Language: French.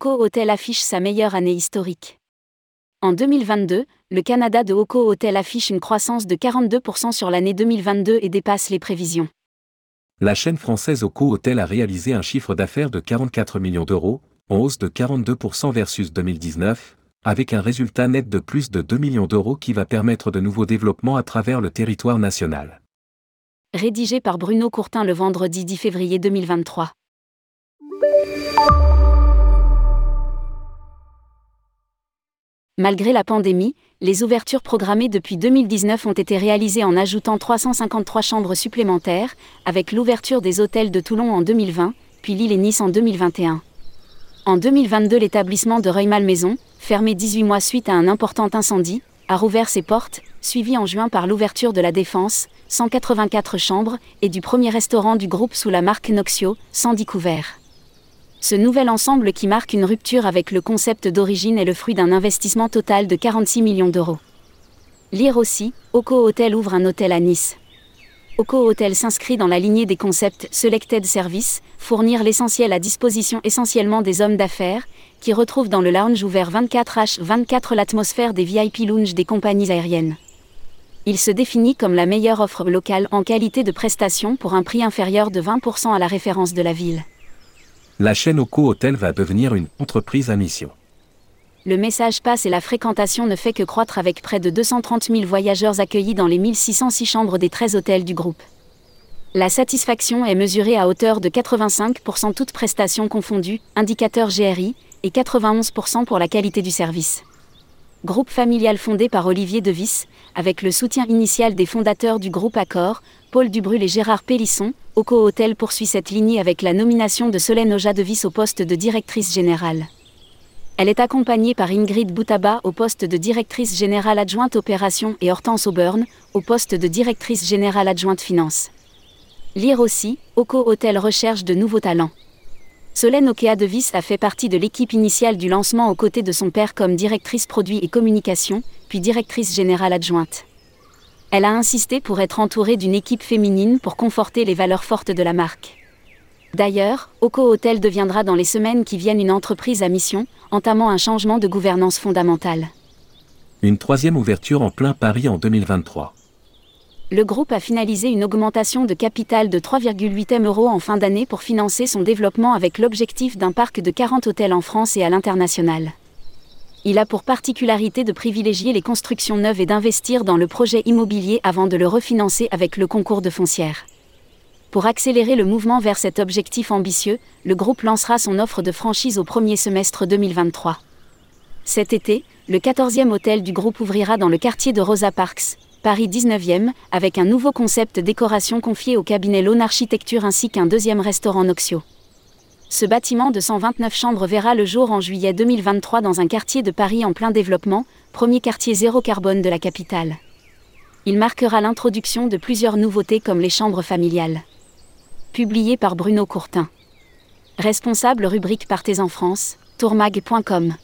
Oko Hotel affiche sa meilleure année historique. En 2022, le Canada de Oko Hotel affiche une croissance de 42% sur l'année 2022 et dépasse les prévisions. La chaîne française Oko Hotel a réalisé un chiffre d'affaires de 44 millions d'euros, en hausse de 42% versus 2019, avec un résultat net de plus de 2 millions d'euros qui va permettre de nouveaux développements à travers le territoire national. Rédigé par Bruno Courtin le vendredi 10 février 2023. Malgré la pandémie, les ouvertures programmées depuis 2019 ont été réalisées en ajoutant 353 chambres supplémentaires, avec l'ouverture des hôtels de Toulon en 2020, puis Lille et Nice en 2021. En 2022, l'établissement de Rueil-Malmaison, fermé 18 mois suite à un important incendie, a rouvert ses portes, suivi en juin par l'ouverture de la Défense, 184 chambres, et du premier restaurant du groupe sous la marque Noxio, 110 couverts. Ce nouvel ensemble qui marque une rupture avec le concept d'origine est le fruit d'un investissement total de 46 millions d'euros. Lire aussi, Oko Hotel ouvre un hôtel à Nice. Oko Hotel s'inscrit dans la lignée des concepts Selected Service, fournir l'essentiel à disposition essentiellement des hommes d'affaires, qui retrouvent dans le lounge ouvert 24H24 l'atmosphère des VIP lounge des compagnies aériennes. Il se définit comme la meilleure offre locale en qualité de prestation pour un prix inférieur de 20% à la référence de la ville la chaîne Oko Hotel va devenir une entreprise à mission. Le message passe et la fréquentation ne fait que croître avec près de 230 000 voyageurs accueillis dans les 1606 chambres des 13 hôtels du groupe. La satisfaction est mesurée à hauteur de 85% toutes prestations confondues, indicateur GRI, et 91% pour la qualité du service. Groupe familial fondé par Olivier Devis, avec le soutien initial des fondateurs du groupe Accor, Paul Dubrul et Gérard Pélisson, Oco Hotel poursuit cette lignée avec la nomination de Solène Oja Devis au poste de directrice générale. Elle est accompagnée par Ingrid Boutaba au poste de directrice générale adjointe opération et Hortense Auburn au poste de directrice générale adjointe finance. Lire aussi, Oco Hotel recherche de nouveaux talents. Solène Okea Devis a fait partie de l'équipe initiale du lancement aux côtés de son père comme directrice produit et communication, puis directrice générale adjointe. Elle a insisté pour être entourée d'une équipe féminine pour conforter les valeurs fortes de la marque. D'ailleurs, Oko Hotel deviendra dans les semaines qui viennent une entreprise à mission, entamant un changement de gouvernance fondamentale. Une troisième ouverture en plein Paris en 2023 le groupe a finalisé une augmentation de capital de 3,8 M euros en fin d'année pour financer son développement avec l'objectif d'un parc de 40 hôtels en France et à l'international. Il a pour particularité de privilégier les constructions neuves et d'investir dans le projet immobilier avant de le refinancer avec le concours de foncières. Pour accélérer le mouvement vers cet objectif ambitieux, le groupe lancera son offre de franchise au premier semestre 2023. Cet été, le 14e hôtel du groupe ouvrira dans le quartier de Rosa Parks, Paris 19e, avec un nouveau concept décoration confié au cabinet Lone Architecture ainsi qu'un deuxième restaurant Noxio. Ce bâtiment de 129 chambres verra le jour en juillet 2023 dans un quartier de Paris en plein développement, premier quartier zéro carbone de la capitale. Il marquera l'introduction de plusieurs nouveautés comme les chambres familiales. Publié par Bruno Courtin. Responsable rubrique Partez en France, tourmag.com.